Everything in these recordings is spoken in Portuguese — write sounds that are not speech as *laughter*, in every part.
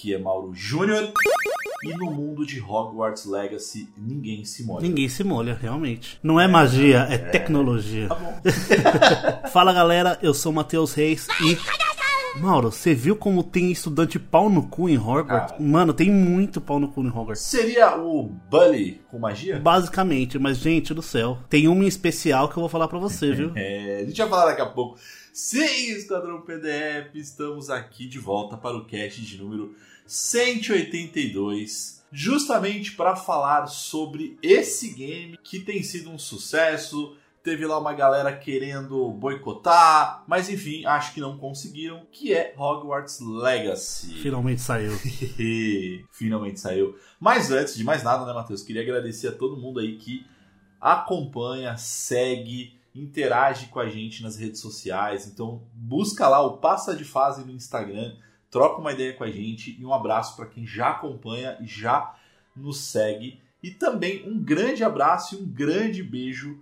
Aqui é Mauro Júnior. E no mundo de Hogwarts Legacy, ninguém se molha. Ninguém se molha, realmente. Não é magia, é tecnologia. Tá bom. *laughs* Fala galera, eu sou o Matheus Reis e. Mauro, você viu como tem estudante pau no cu em Hogwarts? Cara. Mano, tem muito pau no cu em Hogwarts. Seria o Bully com magia? Basicamente, mas gente do céu, tem uma em especial que eu vou falar pra você, *laughs* viu? É, a gente vai falar daqui a pouco. Sim, Esquadrão PDF, estamos aqui de volta para o cast de número 182, justamente para falar sobre esse game que tem sido um sucesso. Teve lá uma galera querendo boicotar, mas enfim, acho que não conseguiram, que é Hogwarts Legacy. Finalmente saiu. *laughs* Finalmente saiu. Mas antes de mais nada, né, Matheus? Queria agradecer a todo mundo aí que acompanha, segue, interage com a gente nas redes sociais. Então, busca lá o Passa de Fase no Instagram, troca uma ideia com a gente e um abraço para quem já acompanha e já nos segue. E também um grande abraço e um grande beijo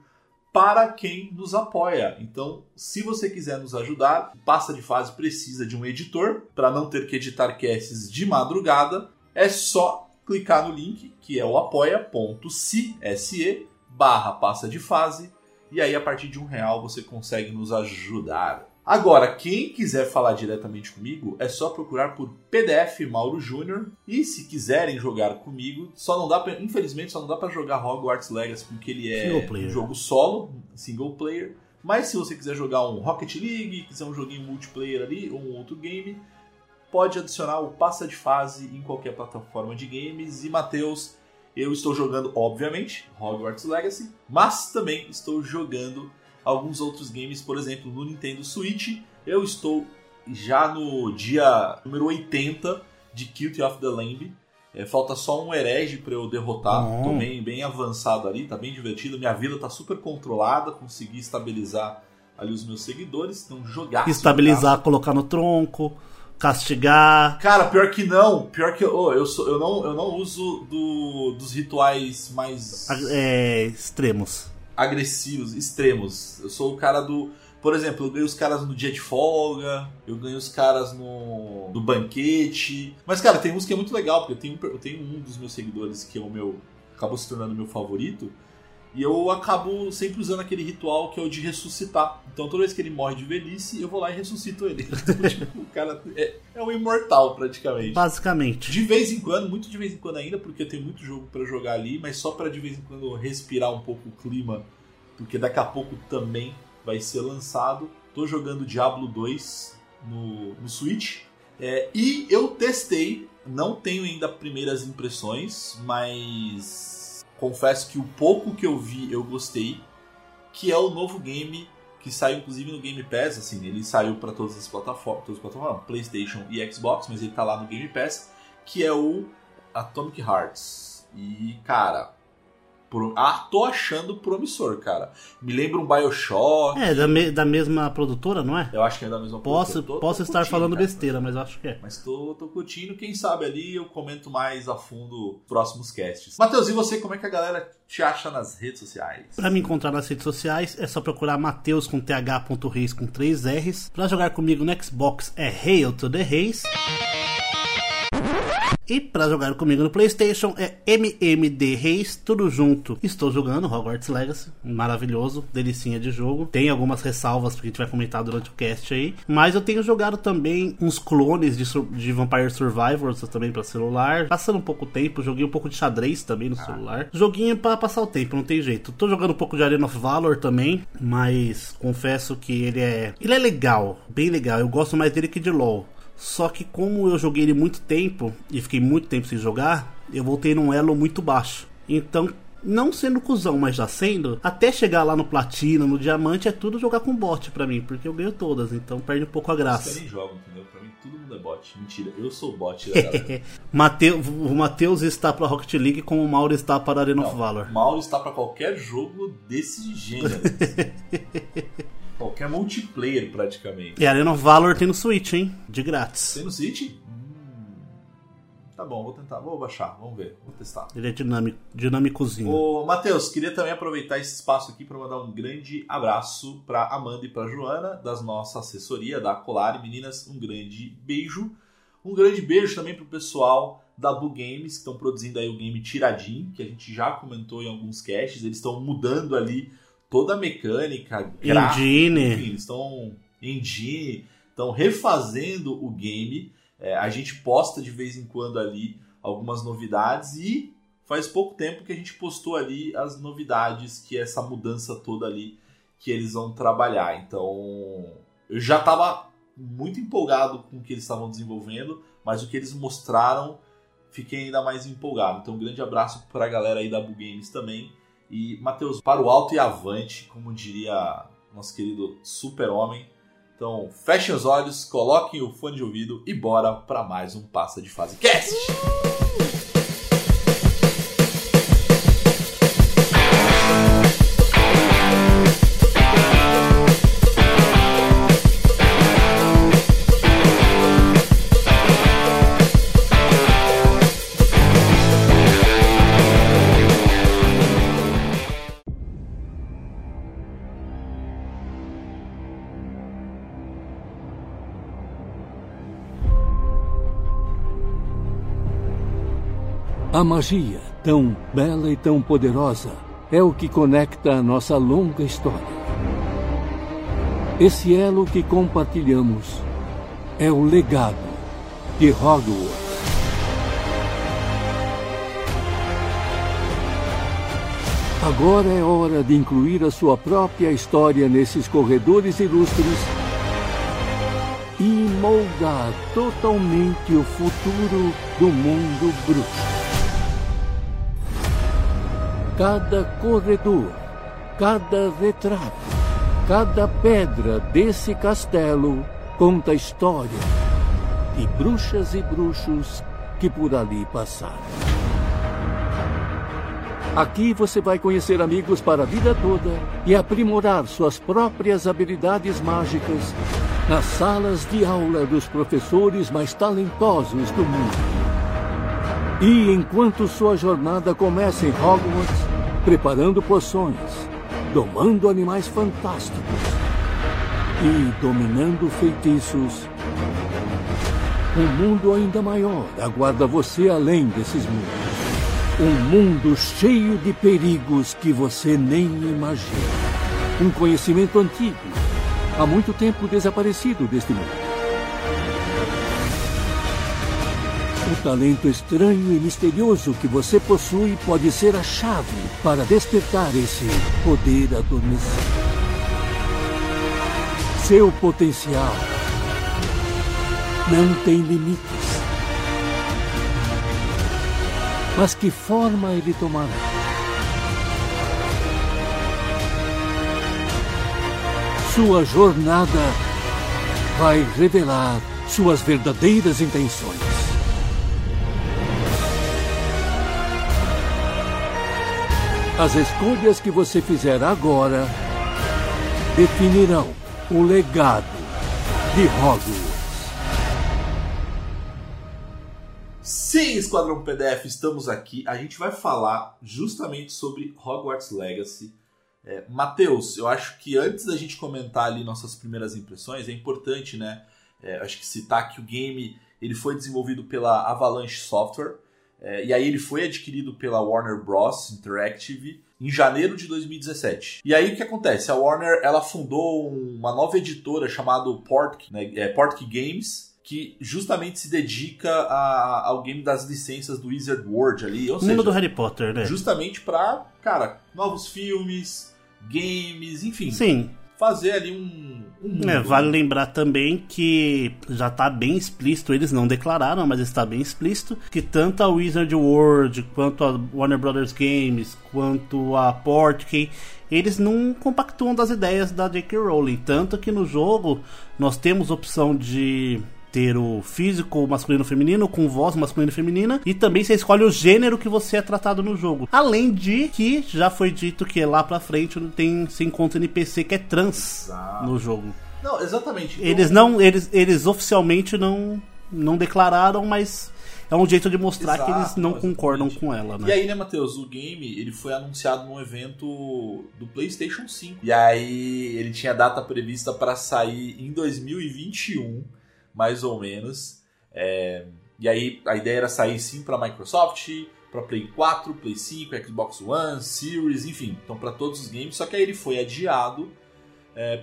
para quem nos apoia. Então, se você quiser nos ajudar, Passa de Fase precisa de um editor para não ter que editar casts de madrugada. É só clicar no link que é o apoia.se barra passa de fase e aí a partir de um real você consegue nos ajudar. Agora, quem quiser falar diretamente comigo, é só procurar por PDF Mauro Júnior. E se quiserem jogar comigo, só não dá pra, infelizmente só não dá para jogar Hogwarts Legacy porque ele é um jogo solo, single player. Mas se você quiser jogar um Rocket League, quiser um joguinho multiplayer ali ou um outro game, pode adicionar o passa de fase em qualquer plataforma de games. E Matheus, eu estou jogando, obviamente, Hogwarts Legacy, mas também estou jogando alguns outros games, por exemplo, no Nintendo Switch. Eu estou já no dia número 80 de Cult of the Lamb. É, falta só um herege para eu derrotar. Hum. Tô bem, bem avançado ali, tá bem divertido. Minha vida tá super controlada, consegui estabilizar ali os meus seguidores. Então, jogar. Estabilizar, colocar no tronco, castigar. Cara, pior que não. Pior que oh, eu, sou, eu, não, eu não uso do, dos rituais mais É, extremos. Agressivos, extremos. Eu sou o cara do. Por exemplo, eu ganho os caras no dia de folga, eu ganho os caras no. banquete. Mas, cara, tem uns que é muito legal, porque eu tenho, eu tenho um dos meus seguidores que é o meu. acabou se tornando meu favorito. E eu acabo sempre usando aquele ritual que é o de ressuscitar. Então toda vez que ele morre de velhice, eu vou lá e ressuscito ele. *laughs* Então, tipo, o cara é, é um imortal praticamente. Basicamente. De vez em quando, muito de vez em quando ainda, porque eu tenho muito jogo pra jogar ali, mas só pra de vez em quando respirar um pouco o clima, porque daqui a pouco também vai ser lançado. Tô jogando Diablo 2 no, no Switch. É, e eu testei, não tenho ainda primeiras impressões, mas confesso que o pouco que eu vi eu gostei, que é o novo game que saiu inclusive no Game Pass, assim, ele saiu para todas as plataformas, todas as plataformas, PlayStation e Xbox, mas ele tá lá no Game Pass, que é o Atomic Hearts. E, cara, pro- ah, tô achando promissor, cara. Me lembra um BioShock. É, da, me- da mesma produtora, não é? Eu acho que é da mesma Posso, produtora. Tô- posso tô estar curtindo, falando cara. besteira, mas eu acho que é. Mas tô, tô curtindo, quem sabe ali eu comento mais a fundo próximos casts. Matheus, e você, como é que a galera te acha nas redes sociais? Pra me encontrar nas redes sociais é só procurar Mateus com th.reis com 3 R's. Pra jogar comigo no Xbox é Hail to the Reis. E para jogar comigo no PlayStation é MMD Reis, tudo junto. Estou jogando Hogwarts Legacy, maravilhoso, delicinha de jogo. Tem algumas ressalvas que a gente vai comentar durante o cast aí, mas eu tenho jogado também uns clones de, de Vampire Survivors também para celular. Passando um pouco tempo, joguei um pouco de xadrez também no ah. celular. Joguinho para passar o tempo, não tem jeito. Tô jogando um pouco de Arena of Valor também, mas confesso que ele é ele é legal, bem legal. Eu gosto mais dele que de LoL. Só que como eu joguei ele muito tempo e fiquei muito tempo sem jogar, eu voltei num elo muito baixo. Então, não sendo cuzão, mas já sendo, até chegar lá no platina, no diamante, é tudo jogar com bot pra mim, porque eu ganho todas, então perde um pouco a graça. Eu nem jogo, entendeu? Pra mim todo mundo é bot. Mentira, eu sou bot da *laughs* galera. Mateus, o Matheus está pra Rocket League como o Mauro está para Arena não, of Valor. Mauro está para qualquer jogo desse gênero. *laughs* Qualquer multiplayer, praticamente. E Arena of Valor tem no Switch, hein? De grátis. Tem no Switch? Hum, tá bom, vou tentar, vou baixar, vamos ver, vou testar. Ele é dinâmico, dinâmicozinho. Ô, Matheus, queria também aproveitar esse espaço aqui para mandar um grande abraço para Amanda e para Joana, das nossa assessoria da Colar. Meninas, um grande beijo. Um grande beijo também pro pessoal da Bu Games, que estão produzindo aí o game Tiradim, que a gente já comentou em alguns casts. Eles estão mudando ali toda a mecânica, gráfico, engine. enfim, eles estão engine, estão refazendo o game. É, a gente posta de vez em quando ali algumas novidades e faz pouco tempo que a gente postou ali as novidades que essa mudança toda ali que eles vão trabalhar. Então, eu já estava muito empolgado com o que eles estavam desenvolvendo, mas o que eles mostraram, fiquei ainda mais empolgado. Então, um grande abraço para a galera aí da Bu Games também. E, Matheus, para o alto e avante, como diria nosso querido super-homem. Então, fechem os olhos, coloquem o fone de ouvido e bora para mais um Passa de Fase Cast! A magia, tão bela e tão poderosa, é o que conecta a nossa longa história. Esse elo que compartilhamos é o legado de Hogwarts. Agora é hora de incluir a sua própria história nesses corredores ilustres e moldar totalmente o futuro do mundo bruxo. Cada corredor, cada retrato, cada pedra desse castelo conta história de bruxas e bruxos que por ali passaram. Aqui você vai conhecer amigos para a vida toda e aprimorar suas próprias habilidades mágicas nas salas de aula dos professores mais talentosos do mundo. E enquanto sua jornada começa em Hogwarts, preparando poções, domando animais fantásticos e dominando feitiços, um mundo ainda maior aguarda você além desses mundos. Um mundo cheio de perigos que você nem imagina. Um conhecimento antigo, há muito tempo desaparecido deste mundo. O talento estranho e misterioso que você possui pode ser a chave para despertar esse poder adormecido. Seu potencial não tem limites. Mas que forma ele tomará? Sua jornada vai revelar suas verdadeiras intenções. As escolhas que você fizer agora definirão o legado de Hogwarts. Sim, Esquadrão PDF, estamos aqui. A gente vai falar justamente sobre Hogwarts Legacy. É, Matheus, eu acho que antes da gente comentar ali nossas primeiras impressões, é importante, né? É, acho que citar que o game ele foi desenvolvido pela Avalanche Software, é, e aí ele foi adquirido pela Warner Bros. Interactive em janeiro de 2017. E aí o que acontece? A Warner ela fundou uma nova editora chamada Portk, né, é, Portk Games, que justamente se dedica a- ao game das licenças do Wizard World ali, ou seja, mundo do Harry Potter, né? justamente pra, cara, novos filmes, games, enfim, Sim, fazer ali um, um. É, vale lembrar também que já tá bem explícito, eles não declararam, mas está bem explícito, que tanto a Wizard World, quanto a Warner Brothers Games, quanto a Portkey, eles não compactuam das ideias da J.K. Rowling. Tanto que no jogo nós temos opção de ter o físico masculino e feminino com voz masculina e feminina e também você escolhe o gênero que você é tratado no jogo. Além de que já foi dito que lá pra frente tem se encontra NPC que é trans Exato. no jogo. Não, exatamente. Então, Eles não, eles, eles oficialmente não, não declararam, mas é um jeito de mostrar que eles Exato, não exatamente. concordam com ela, E né? aí, né, Matheus, o game ele foi anunciado num evento do PlayStation 5. E aí ele tinha data prevista para sair em 2021, mais ou menos. É, E aí a ideia era sair sim para Microsoft, para Play 4, Play 5, Xbox One, Series, enfim, então para todos os games. Só que aí ele foi adiado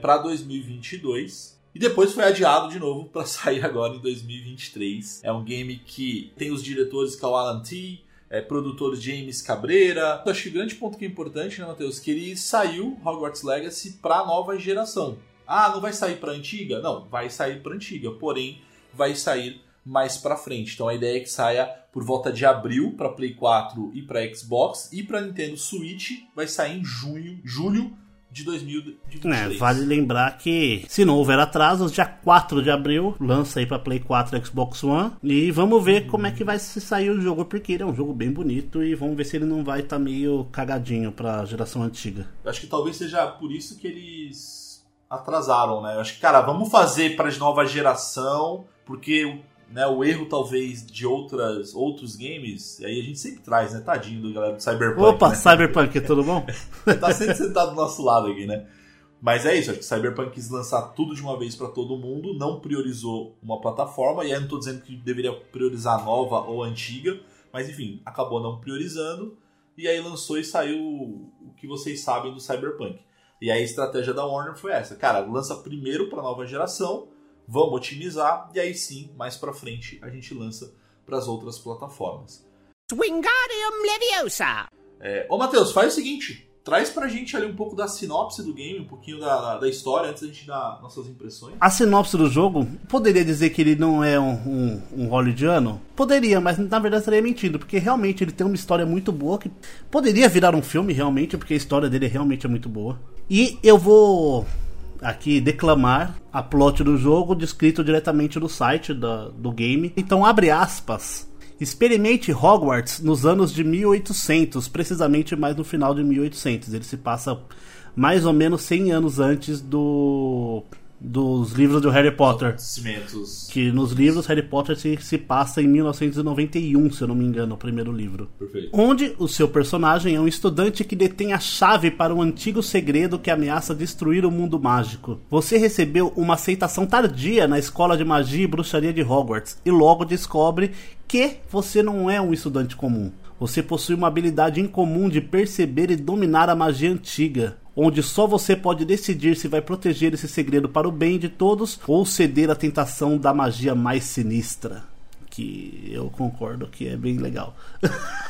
para 2022. E depois foi adiado de novo para *laughs* sair agora em 2023. É um game que tem os diretores que é o Alan T, é, produtor James Cabreira. Eu acho que o grande ponto que é importante, né, Matheus, que ele saiu Hogwarts Legacy para nova geração. Ah, não vai sair para antiga? Não, vai sair para antiga, porém vai sair mais para frente. Então a ideia é que saia por volta de abril para Play 4 e para Xbox e para Nintendo Switch vai sair em junho, julho de 2023. É, vale lembrar que se não houver atrasos, dia 4 de abril lança aí pra Play 4 e Xbox One. E vamos ver como é que vai se sair o jogo, porque ele é um jogo bem bonito e vamos ver se ele não vai estar meio cagadinho pra geração antiga. Eu acho que talvez seja por isso que eles atrasaram, né? Eu acho que, cara, vamos fazer para nova geração, porque né, o erro talvez de outras, outros games, e aí a gente sempre traz, né? Tadinho do galera do Cyberpunk. Opa, né? Cyberpunk, tudo bom? *laughs* tá sempre sentado do nosso lado aqui, né? Mas é isso, acho que Cyberpunk quis lançar tudo de uma vez para todo mundo, não priorizou uma plataforma, e aí eu não tô dizendo que deveria priorizar a nova ou a antiga, mas enfim, acabou não priorizando, e aí lançou e saiu o que vocês sabem do Cyberpunk. E aí a estratégia da Warner foi essa, cara, lança primeiro para nova geração, vamos otimizar, e aí sim, mais para frente, a gente lança para as outras plataformas. Wingardium Leviosa! É, ô Matheus, faz o seguinte, traz pra gente ali um pouco da sinopse do game, um pouquinho da, da história, antes da gente dar nossas impressões. A sinopse do jogo, poderia dizer que ele não é um, um, um hollywoodiano? Poderia, mas na verdade estaria mentindo, porque realmente ele tem uma história muito boa que poderia virar um filme realmente, porque a história dele realmente é muito boa. E eu vou aqui declamar a plot do jogo descrito diretamente no site da, do game. Então abre aspas. Experimente Hogwarts nos anos de 1800, precisamente mais no final de 1800. Ele se passa mais ou menos 100 anos antes do dos livros do Harry Potter. Que nos livros Harry Potter se, se passa em 1991, se eu não me engano, o primeiro livro. Perfeito. Onde o seu personagem é um estudante que detém a chave para um antigo segredo que ameaça destruir o mundo mágico. Você recebeu uma aceitação tardia na escola de magia e bruxaria de Hogwarts e logo descobre que você não é um estudante comum. Você possui uma habilidade incomum de perceber e dominar a magia antiga, onde só você pode decidir se vai proteger esse segredo para o bem de todos ou ceder à tentação da magia mais sinistra. Que eu concordo que é bem legal.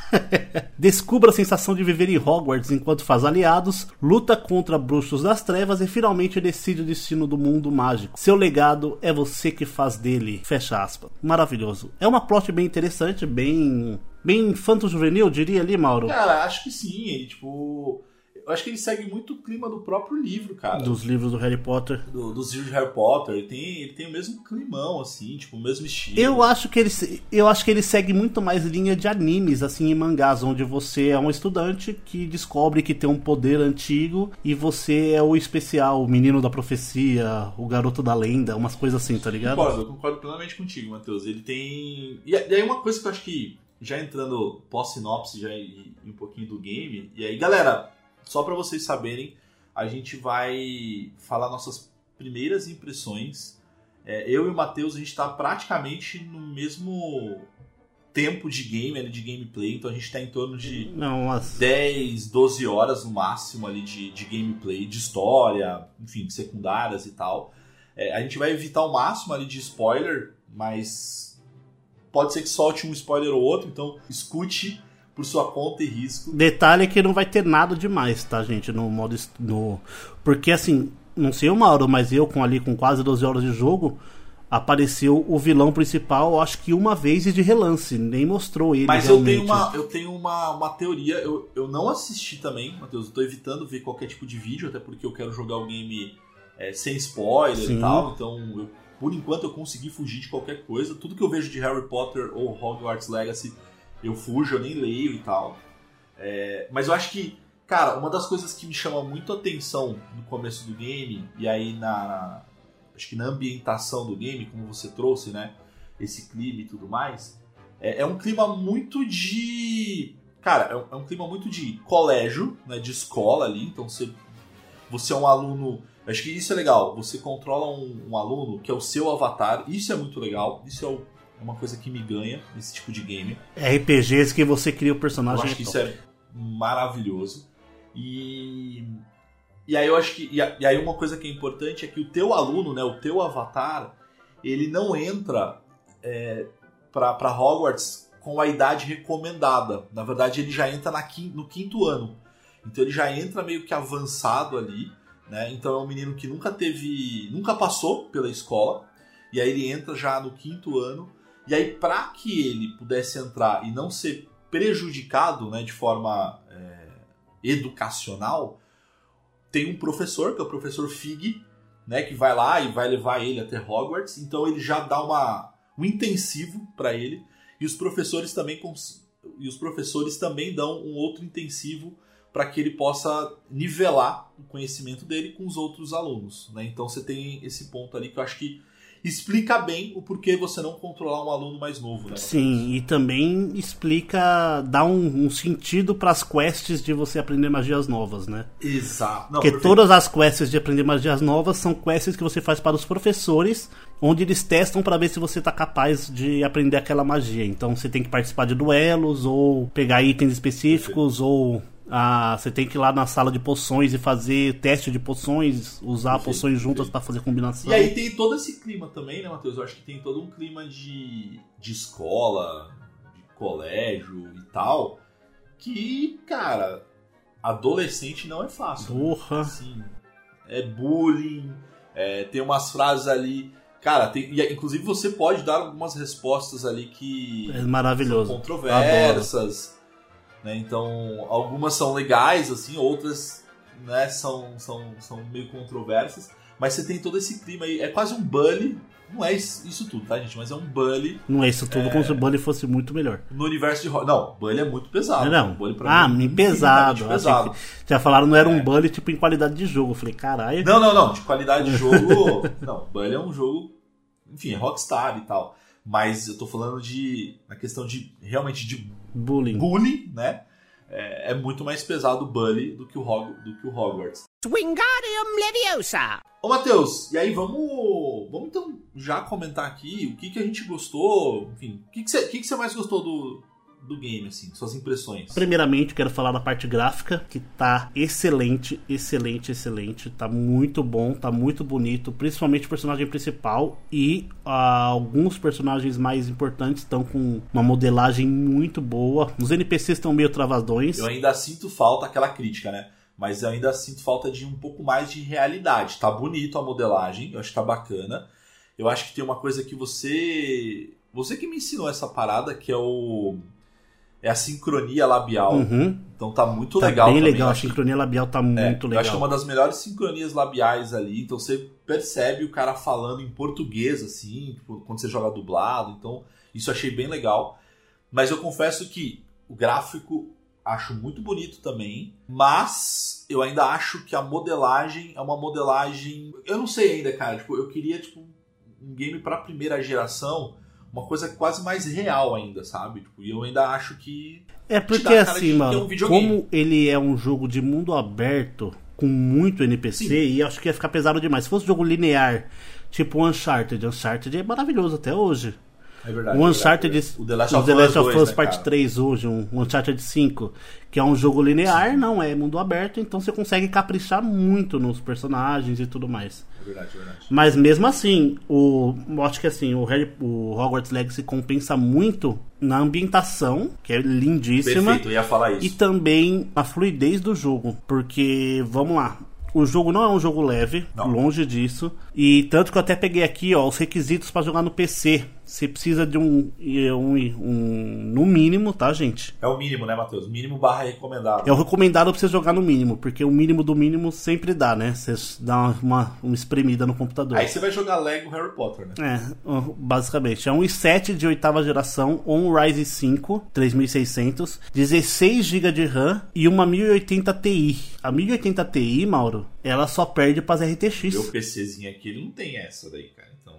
*laughs* Descubra a sensação de viver em Hogwarts enquanto faz aliados, luta contra bruxos das trevas e finalmente decide o destino do mundo mágico. Seu legado é você que faz dele. Fecha aspas. Maravilhoso. É uma plot bem interessante, bem. bem infanto-juvenil, diria ali, Mauro. Cara, acho que sim. Ele, tipo. Eu acho que ele segue muito o clima do próprio livro, cara. Dos livros do Harry Potter. Do- dos livros de Harry Potter. Ele tem, ele tem o mesmo climão, assim, tipo, o mesmo estilo. Eu acho que ele eu acho que ele segue muito mais linha de animes assim em mangás, onde você é um estudante que descobre que tem um poder antigo e você é o especial, o menino da profecia, o garoto da lenda, umas coisas assim, tá ligado? Concordo, eu concordo plenamente contigo, Matheus. Ele tem. E e aí uma coisa que eu acho que, já entrando pós-sinopse, já em em um pouquinho do game, e aí, galera, só pra vocês saberem, a gente vai falar nossas primeiras impressões. É, eu e o Matheus, a gente tá praticamente no mesmo tempo de game, de gameplay, então a gente tá em torno de Não, umas... 10, 12 horas no máximo ali de, de gameplay, de história, enfim, secundárias e tal. É, a gente vai evitar o máximo ali de spoiler, mas pode ser que solte um spoiler ou outro, então escute por sua conta e risco. Detalhe é que não vai ter nada demais, tá, gente? No modo. No... Porque assim, não sei o Mauro, mas eu com ali com quase 12 horas de jogo. Apareceu o vilão principal, acho que uma vez e de relance, nem mostrou ele. Mas eu realmente. tenho, uma, eu tenho uma, uma teoria, eu, eu não assisti também, Matheus, eu tô evitando ver qualquer tipo de vídeo, até porque eu quero jogar o game é, sem spoiler Sim. e tal, então eu- por enquanto eu consegui fugir de qualquer coisa. Tudo que eu vejo de Harry Potter ou Hogwarts Legacy, eu fujo, eu nem leio e tal. É, mas eu acho que, cara, uma das coisas que me chama muito atenção no começo do game, e aí na. Acho que na ambientação do game, como você trouxe, né? Esse clima e tudo mais, é, é um clima muito de. Cara, é um, é um clima muito de colégio, né? De escola ali. Então você, você é um aluno. Acho que isso é legal. Você controla um, um aluno que é o seu avatar. Isso é muito legal. Isso é, o- é uma coisa que me ganha nesse tipo de game. RPGs que você cria o Eu personagem. acho que isso é maravilhoso. E, e aí eu acho que. E, aí uma coisa que é importante é que o teu aluno, né, o teu avatar, ele não entra é, para Hogwarts com a idade recomendada. Na verdade, ele já entra na quin- no quinto ano. Então ele já entra meio que avançado ali. Né? Então é um menino que nunca teve. nunca passou pela escola. E aí ele entra já no quinto ano. E aí, para que ele pudesse entrar e não ser prejudicado né, de forma é, educacional, tem um professor, que é o professor Fig, né, que vai lá e vai levar ele até Hogwarts. Então ele já dá uma, um intensivo para ele. E os professores também e os professores também dão um outro intensivo para que ele possa nivelar o conhecimento dele com os outros alunos. Né? Então você tem esse ponto ali que eu acho que explica bem o porquê você não controlar um aluno mais novo. Né? Sim, e também explica, dá um, um sentido para as quests de você aprender magias novas, né? Exato. Não, Porque perfeito. todas as quests de aprender magias novas são quests que você faz para os professores, onde eles testam para ver se você tá capaz de aprender aquela magia. Então você tem que participar de duelos, ou pegar itens específicos, ou ah, você tem que ir lá na sala de poções e fazer teste de poções, usar Perfeito, poções juntas para fazer combinação. E aí tem todo esse clima também, né, Matheus? Eu acho que tem todo um clima de, de escola, de colégio e tal, que, cara, adolescente não é fácil. né? Porra. Assim, é bullying, é, tem umas frases ali. Cara, tem, e, inclusive você pode dar algumas respostas ali que É maravilhoso. são controversas, né? Então, algumas são legais, assim, outras né, são, são, são meio controversas. Mas você tem todo esse clima aí. É quase um bully. Não é isso tudo, tá, gente? Mas é um bully Não é isso tudo como se o Bully fosse muito melhor. no universo de Hogwarts. Não, bully é muito pesado. Não, Bully pra ah, mim é pesado. pesado. pesado. Já falaram não era um É. Bully tipo em qualidade de jogo. Eu falei, caralho. Não, não, não. De qualidade de *laughs* jogo. não, Bully é um jogo. Enfim, é Rockstar e tal. Mas eu tô falando de. Na questão de. Realmente de Bullying. bullying, né? É, é muito mais pesado o Bully do que o, Hog, do que o Hogwarts. Wingardium Leviosa! Ô, Matheus, e aí vamos. Vamos então já comentar aqui o que, que a gente gostou. Enfim, o que, que, você, o que, que você mais gostou do, do game, assim? Suas impressões. Primeiramente, quero falar da parte gráfica, que tá excelente, excelente, excelente. Tá muito bom, tá muito bonito. Principalmente o personagem principal e ah, alguns personagens mais importantes estão com uma modelagem muito boa. Os NPCs estão meio travadões. Eu ainda sinto falta aquela crítica, né? Mas eu ainda sinto falta de um pouco mais de realidade. Tá bonito a modelagem, eu acho que tá bacana. Eu acho que tem uma coisa que você. Você que me ensinou essa parada, que é o. É a sincronia labial. Uhum. Então tá muito Tá legal bem também. legal, Eu a sincronia labial tá é, muito Eu legal. acho que é uma das melhores sincronias labiais ali. Então você percebe o cara falando em português, assim, tipo, quando você joga dublado. Então, isso eu achei bem legal. Mas eu confesso que o gráfico acho muito bonito também. Mas eu ainda acho que a modelagem é uma modelagem. Eu não sei ainda, cara. Tipo, eu queria, tipo, um game pra primeira geração. Uma coisa quase mais real ainda, sabe? Tipo, e eu ainda acho que. É porque assim, mano, um como ele é um jogo de mundo aberto, com muito NPC, e acho que ia ficar pesado demais. Se fosse um jogo linear, tipo Uncharted, Uncharted é maravilhoso até hoje. É verdade. O é Uncharted, verdade. o The Last of Us, Last of 2, Us né, Part cara? 3 hoje, um Uncharted 5, que é um jogo linear, não é mundo aberto, então você consegue caprichar muito nos personagens e tudo mais. É verdade, é verdade. Mas mesmo assim, o, acho que assim, o, Harry, o Hogwarts Legacy compensa muito na ambientação, que é lindíssima, Perfeito, ia falar e isso. também na fluidez do jogo. Porque, vamos lá, o jogo não é um jogo leve, Não. longe disso. E tanto que eu até peguei aqui, ó, os requisitos pra jogar no PC. Você precisa de um, um, um- no mínimo, tá, gente? É o mínimo, né, Matheus? Mínimo barra recomendado. É o recomendado pra você jogar no mínimo, porque o mínimo do mínimo sempre dá, né? Você dá uma, uma, espremida no computador. Aí você vai jogar Lego Harry Potter, né? É, basicamente. É um i7 de oitava geração, um Ryzen 5 3600, 16 GB de RAM e uma 1080 Ti. A 1080 Ti, Mauro, ela só perde pras RTX. Meu PCzinho aqui, ele não tem essa daí, cara. Então.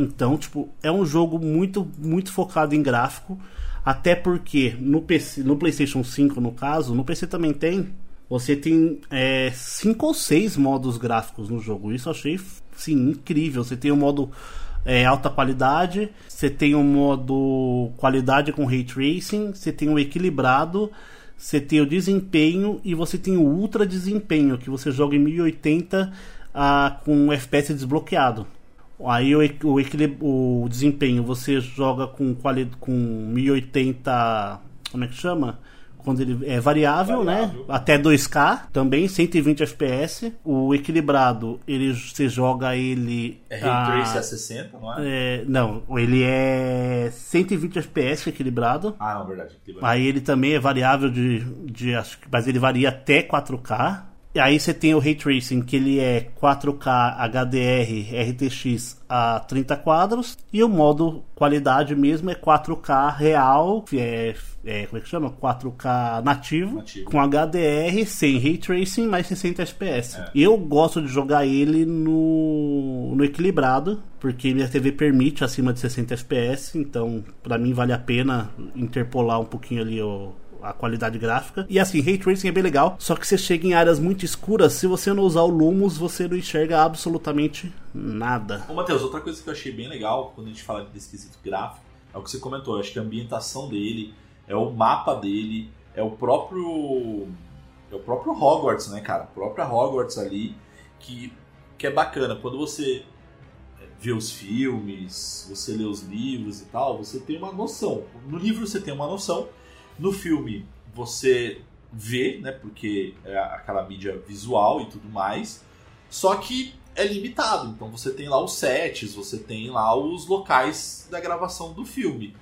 Então, tipo, é um jogo muito, muito focado em gráfico. Até porque no, PC, no PlayStation 5, no caso, no PC também tem. Você tem é, cinco ou seis modos gráficos no jogo. Isso eu achei sim, incrível. Você tem o modo é, alta qualidade, você tem o modo qualidade com ray tracing, você tem o equilibrado, você tem o desempenho e você tem o ultra desempenho, que você joga em 1080 ah, com FPS desbloqueado. Aí o, o, o desempenho você joga com, quali, com 1080. Como é que chama? Quando ele é variável, Variável. né? Até 2K também, 120 FPS. O equilibrado, ele você joga ele. É Ray a- Trace a 60, não é? é, não, ele é 120 FPS equilibrado. Ah, não, verdade. Aí ele também é variável de, de mas ele varia até 4K. E aí você tem o Ray Tracing, que ele é 4K HDR RTX a 30 quadros. E o modo qualidade mesmo é 4K real, que é, é como é que chama? 4K nativo, Nativo. com HDR, sem Ray Tracing, mais 60 FPS. É. Eu gosto de jogar ele no, no equilibrado, porque minha TV permite acima de 60 FPS, então pra mim vale a pena interpolar um pouquinho ali o, a qualidade gráfica. E assim, Ray Tracing é bem legal, só que você chega em áreas muito escuras, se você não usar o Lumos, você não enxerga absolutamente nada. Ô, Matheus, outra coisa que eu achei bem legal quando a gente fala desse quesito gráfico é o que você comentou. Acho que a ambientação dele, é o mapa dele, é o próprio. É o próprio Hogwarts, né, cara? A própria Hogwarts ali, que, que é bacana. Quando você vê os filmes, você lê os livros e tal, você tem uma noção. No livro você tem uma noção, no filme você vê, né, porque é aquela mídia visual e tudo mais, só que é limitado. Então você tem lá os sets, você tem lá os locais da gravação do filme.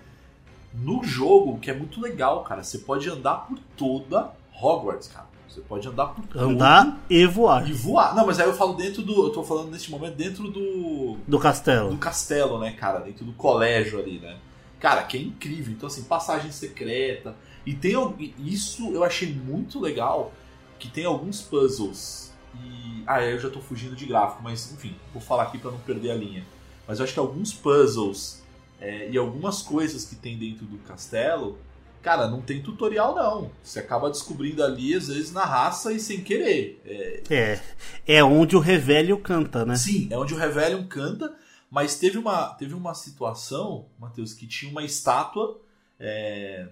No jogo, o que é muito legal, cara, você pode andar por toda Hogwarts, cara. Você pode andar por todo Andar e voar e voar. Não, mas aí eu falo dentro do. Eu tô falando nesse momento dentro do. do do castelo. castelo, né, cara? Dentro do colégio ali, né? Cara, que é incrível. Então, assim, passagem secreta. E tem isso eu achei muito legal. Que tem alguns puzzles. E. Ah, eu já tô fugindo de gráfico, mas enfim, vou falar aqui pra não perder a linha. Mas eu acho que alguns puzzles é, e algumas coisas que tem dentro do castelo. Cara, não tem tutorial não. Você acaba descobrindo ali, às vezes, na raça e sem querer. É, É, é onde o Revelio canta, né? Sim, é onde o Revelion canta, mas teve uma, teve uma situação, Matheus, que tinha uma estátua, é,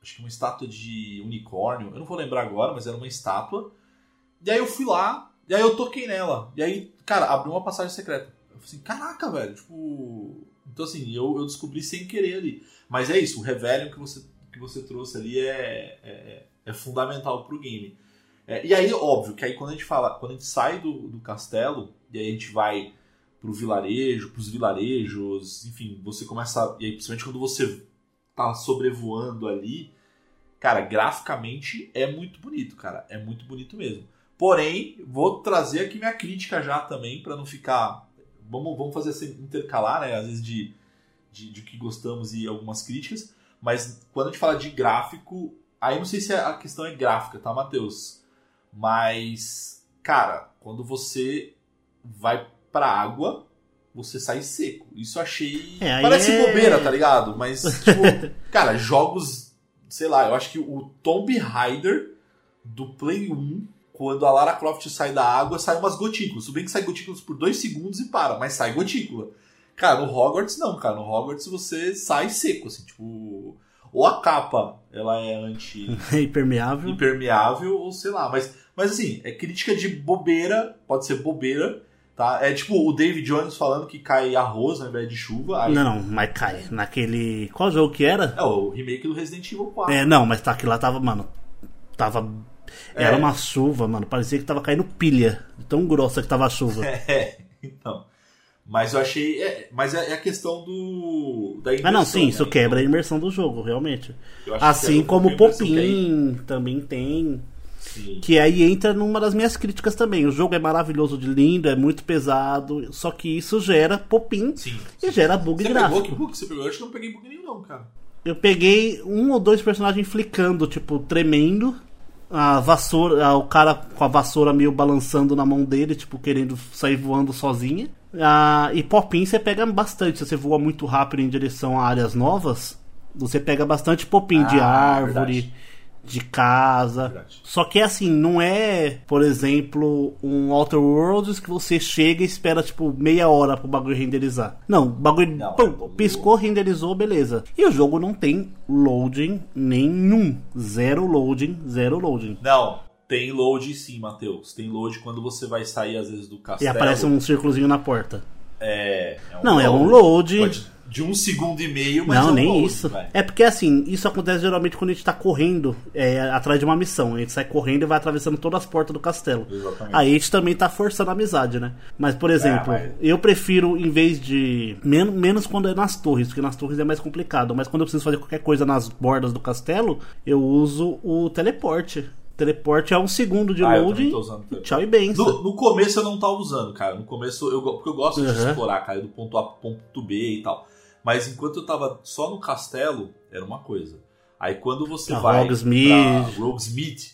acho que uma estátua de unicórnio, eu não vou lembrar agora, mas era uma estátua. E aí eu fui lá, e aí eu toquei nela. E aí, cara, abriu uma passagem secreta. Eu falei assim, caraca, velho, tipo. Então assim, eu, eu descobri sem querer ali. Mas é isso, o Revelion que você, que você trouxe ali é, é, é fundamental pro game. É, e aí, óbvio, que aí quando a gente fala, quando a gente sai do, do castelo, e aí a gente vai pro vilarejo, pros vilarejos, enfim, você começa. E aí, principalmente quando você tá sobrevoando ali, cara, graficamente é muito bonito, cara. É muito bonito mesmo. Porém, vou trazer aqui minha crítica já também, para não ficar. Vamos, vamos fazer assim, intercalar, né? Às vezes de, de, de que gostamos e algumas críticas. Mas quando a gente fala de gráfico, aí não sei se a questão é gráfica, tá, Matheus? Mas, cara, quando você vai pra água, você sai seco. Isso eu achei. É, Parece é- bobeira, tá ligado? Mas, *laughs* tipo, cara, jogos. Sei lá, eu acho que o Tomb Raider do Play 1, quando a Lara Croft sai da água, sai umas gotículas. Tudo bem que sai gotículas por dois segundos e para, mas sai gotícula. Cara, no Hogwarts não, cara. No Hogwarts você sai seco, assim, tipo. Ou a capa, ela é anti *laughs* Impermeável. impermeável, ou sei lá. Mas, mas assim, é crítica de bobeira, pode ser bobeira, tá? É tipo o David Jones falando que cai arroz ao invés de chuva. Aí, Não, mas cai. Naquele. Qual jogo que era? É o remake do Resident Evil 4. É, não, mas tá aqui lá tava, mano. Tava. Era É. uma chuva, mano. Parecia que tava caindo pilha. Tão grossa que tava a chuva. *laughs* É, então. Mas eu achei. é, mas é, é a questão do. Da Ah, não, imersão, sim, né? isso quebra a imersão do jogo, realmente. Assim é como o imersão Popin também tem. Sim. Que aí entra numa das minhas críticas também. O jogo é maravilhoso de lindo, é muito pesado, só que isso gera Popin Sim. e gera bug Você gráfico. pegou? Que bug você pegou? Eu acho que não peguei bug nenhum, não, cara. Eu peguei um ou dois personagens flicando, tipo, tremendo. A vassoura, o cara com a vassoura meio balançando na mão dele, tipo, querendo sair voando sozinha. Ah, e Popin você pega bastante. Se você voa muito rápido em direção a áreas novas, você pega bastante Popin de Ah, árvore, verdade. De casa. Verdade. Só que assim, não é, por exemplo, um Outer Worlds que você chega e espera, tipo, meia hora pro bagulho renderizar. Não, o bagulho Não, pum, é piscou, renderizou, beleza. E o jogo não tem loading nenhum. Zero loading, zero loading. Não, tem load sim, Matheus. Tem load quando você vai sair, às vezes, do E castelo. aparece um círculozinho na porta. É, é um Não, é um load. Pode- De um segundo e meio, mas não, é nem load, isso. vai. É porque assim, isso acontece geralmente quando a gente tá correndo é, atrás de uma missão. A gente sai correndo e vai atravessando todas as portas do castelo. Exatamente. Aí a gente também tá forçando a amizade, né? Mas, por exemplo, mas- eu prefiro, em vez de. Men menos quando é nas torres, porque nas torres é mais complicado. Mas quando eu preciso fazer qualquer coisa nas bordas do castelo, eu uso o teleporte. Teleporte é um segundo de Ah, teleporte. Tchau e benção. No, no começo eu não tava usando, cara. No começo eu porque eu gosto de Uhum. explorar, cara, do ponto A pro ponto B e tal. Mas enquanto eu tava só no castelo, era uma coisa. Aí quando você A vai Hogsmeade. pra Roguesmeade,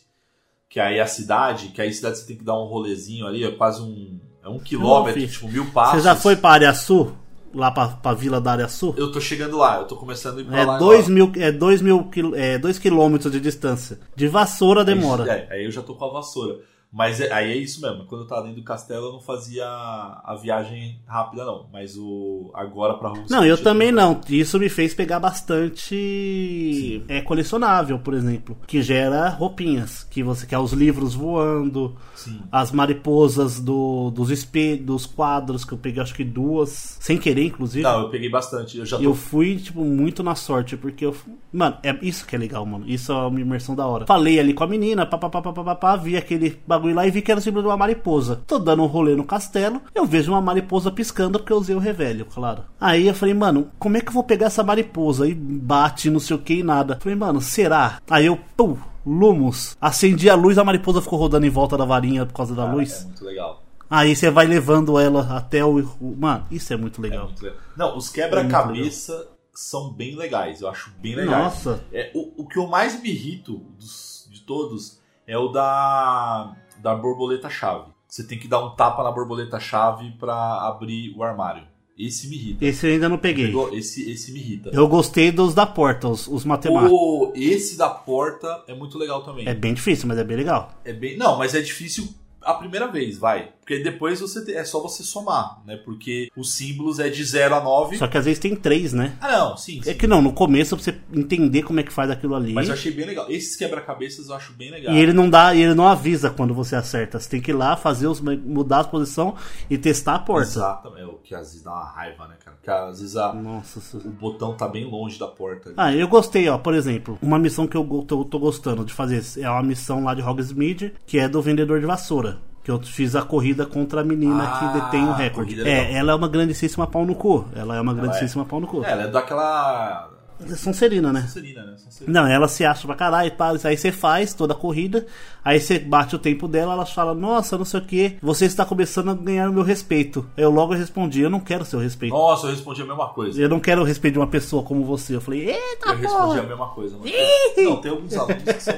que aí é a cidade, que aí a cidade você tem que dar um rolezinho ali, é quase um é um quilômetro, fiz. tipo mil passos. Você já foi pra área sul? Lá pra, pra vila da área sul? Eu tô chegando lá, eu tô começando a ir pra É lá. 2 agora. mil, é dois mil é dois quilômetros de distância. De vassoura demora. É, aí eu já tô com a vassoura. Mas é- aí é isso mesmo. Quando eu tava dentro do castelo, eu não fazia a viagem rápida, não. Mas o agora pra Rússia. Não, eu também não. Isso me fez pegar bastante é colecionável, por exemplo, que gera roupinhas, que você quer os livros voando, Sim. as mariposas do, dos espelhos, dos quadros que eu peguei, acho que duas, sem querer, inclusive. Não, eu peguei bastante. Eu já tô. Eu fui, tipo, muito na sorte, porque eu. Mano, é isso que é legal, mano. Isso é uma imersão da hora. Falei ali com a menina, papapá, vi aquele bagulho lá e vi que era simplesmente uma mariposa. Tô dando um rolê no castelo, eu vejo uma mariposa piscando porque eu usei o revelio, claro. Aí eu falei, mano, como é que eu vou pegar essa mariposa? E bate, não sei o que e nada. Falei, mano, será? Aí eu, pum, Lumos. Acendi a luz, a mariposa ficou rodando em volta da varinha por causa da Cara, luz. É muito legal. Aí você vai levando ela até o. Mano, isso é muito É legal. muito legal. Não, os quebra-cabeça são bem legais. Eu acho bem legais. Nossa. É, o, o que eu mais me irrito dos- de todos é o da, da borboleta-chave. Você tem que dar um tapa na borboleta-chave pra abrir o armário. Esse me irrita. Esse eu ainda não peguei. Esse, esse me irrita. Eu gostei dos da porta, os, os matemáticos. O, esse da porta é muito legal também. É bem difícil, mas é bem legal. É bem, não, mas é difícil a primeira vez, vai. Porque depois você é só você somar, né? Porque os símbolos é de 0 a 9. Só que às vezes tem três, né? Ah, não, sim, sim. É que não, no começo pra você entender como é que faz aquilo ali. Mas eu achei bem legal. Esses quebra-cabeças eu acho bem legal. E ele não dá, e ele não avisa quando você acerta. Você tem que ir lá, fazer os, mudar a posição e testar a porta. Exatamente. É o que às vezes dá uma raiva, né, cara? Porque às vezes a- Nossa. o botão tá bem longe da porta. Ah, eu gostei, ó. Por exemplo, uma missão que eu tô, tô gostando de fazer é uma missão lá de Hogsmeade, que é do vendedor de vassoura. Que eu fiz a corrida contra a menina Ah, que detém o recorde. é É, ela é uma grandíssima pau no cu. Ela é uma grandíssima pau no cu. É, ela é daquela. Sonserina, né? Sonserina, né? Sonserina. Não, ela se acha pra caralho, pá, aí você faz toda a corrida, aí você bate o tempo dela, ela fala, nossa, não sei o que, você está começando a ganhar o meu respeito. Eu logo respondi, eu não quero seu respeito. Nossa, eu respondi a mesma coisa. Eu não quero o respeito de uma pessoa como você. Eu falei, eita Eu respondi a porra! mesma coisa. Não, tem alguns alunos que são,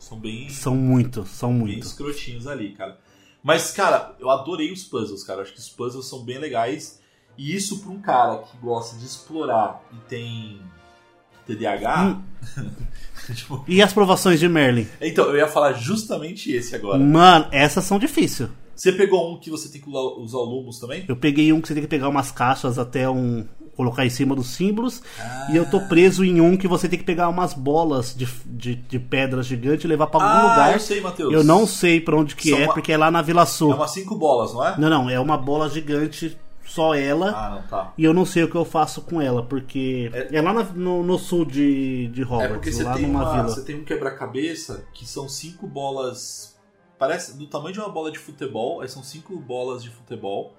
são bem, São muito, são bem muito. escrotinhos ali, cara. Mas, cara, eu adorei os puzzles, cara. Acho que os puzzles são bem legais. E isso pra um cara que gosta de explorar e tem TDAH. *laughs* tipo, E as provações de Merlin? então, eu ia falar justamente esse agora. Mano, essas são difíceis. Você pegou um que você tem que usar usar o Lumos também? Eu peguei um que você tem que pegar umas caixas até um. Colocar em cima dos símbolos. E eu tô preso em um que você tem que pegar umas bolas de, de, de pedra gigante e levar pra algum Ah, lugar. eu sei, Matheus. Eu não sei pra onde que São é, uma- porque é lá na Vila Sul. É umas cinco bolas, não é? Não, não, é uma bola gigante, só ela. Ah, não, tá. E eu não sei o que eu faço com ela, porque É- é, lá na- no, no sul de, de É Hogwarts, porque você lá tem, numa uma, vila. você tem um quebra-cabeça que são cinco bolas. Parece do tamanho de uma bola de futebol. Aí são cinco bolas de futebol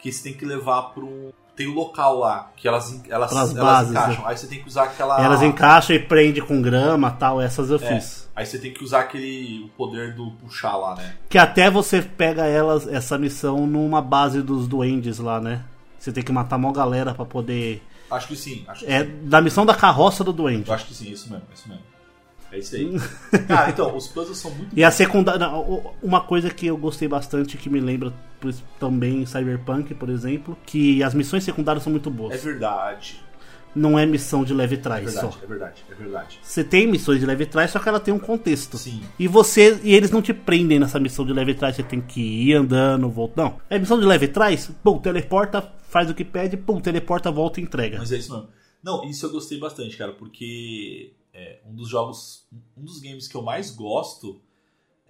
que você tem que levar para um. Tem o local lá que elas, elas, elas bases, encaixam. Aí você tem que usar aquela. Elas encaixam e prende com grama tal, essas eu É, fiz. Aí você tem que usar aquele. o poder do puxar lá, né? Que até você pega elas, essa missão numa base dos duendes lá, né? Você tem que matar uma galera pra poder. Acho que sim. Acho que É sim. da missão da carroça do duende. Eu acho que sim, isso mesmo, isso mesmo. É isso aí. Cara, então, os puzzles são muito E a secundária. Uma coisa que eu gostei bastante, que me lembra também em Cyberpunk, por exemplo, que as missões secundárias são muito É boas. verdade. Não é missão de leve É trás só. verdade, é verdade, é verdade. Você tem missões de leve trás, só que ela tem um contexto. Sim. E você. E eles não te prendem nessa missão de leve trás, você tem que ir andando, voltar. Não. É missão de leve trás, pum, teleporta, faz o que pede, pum, teleporta, volta e entrega. Mas é isso mesmo. Não, isso eu gostei bastante, cara, porque é, um dos jogos, um dos games que eu mais gosto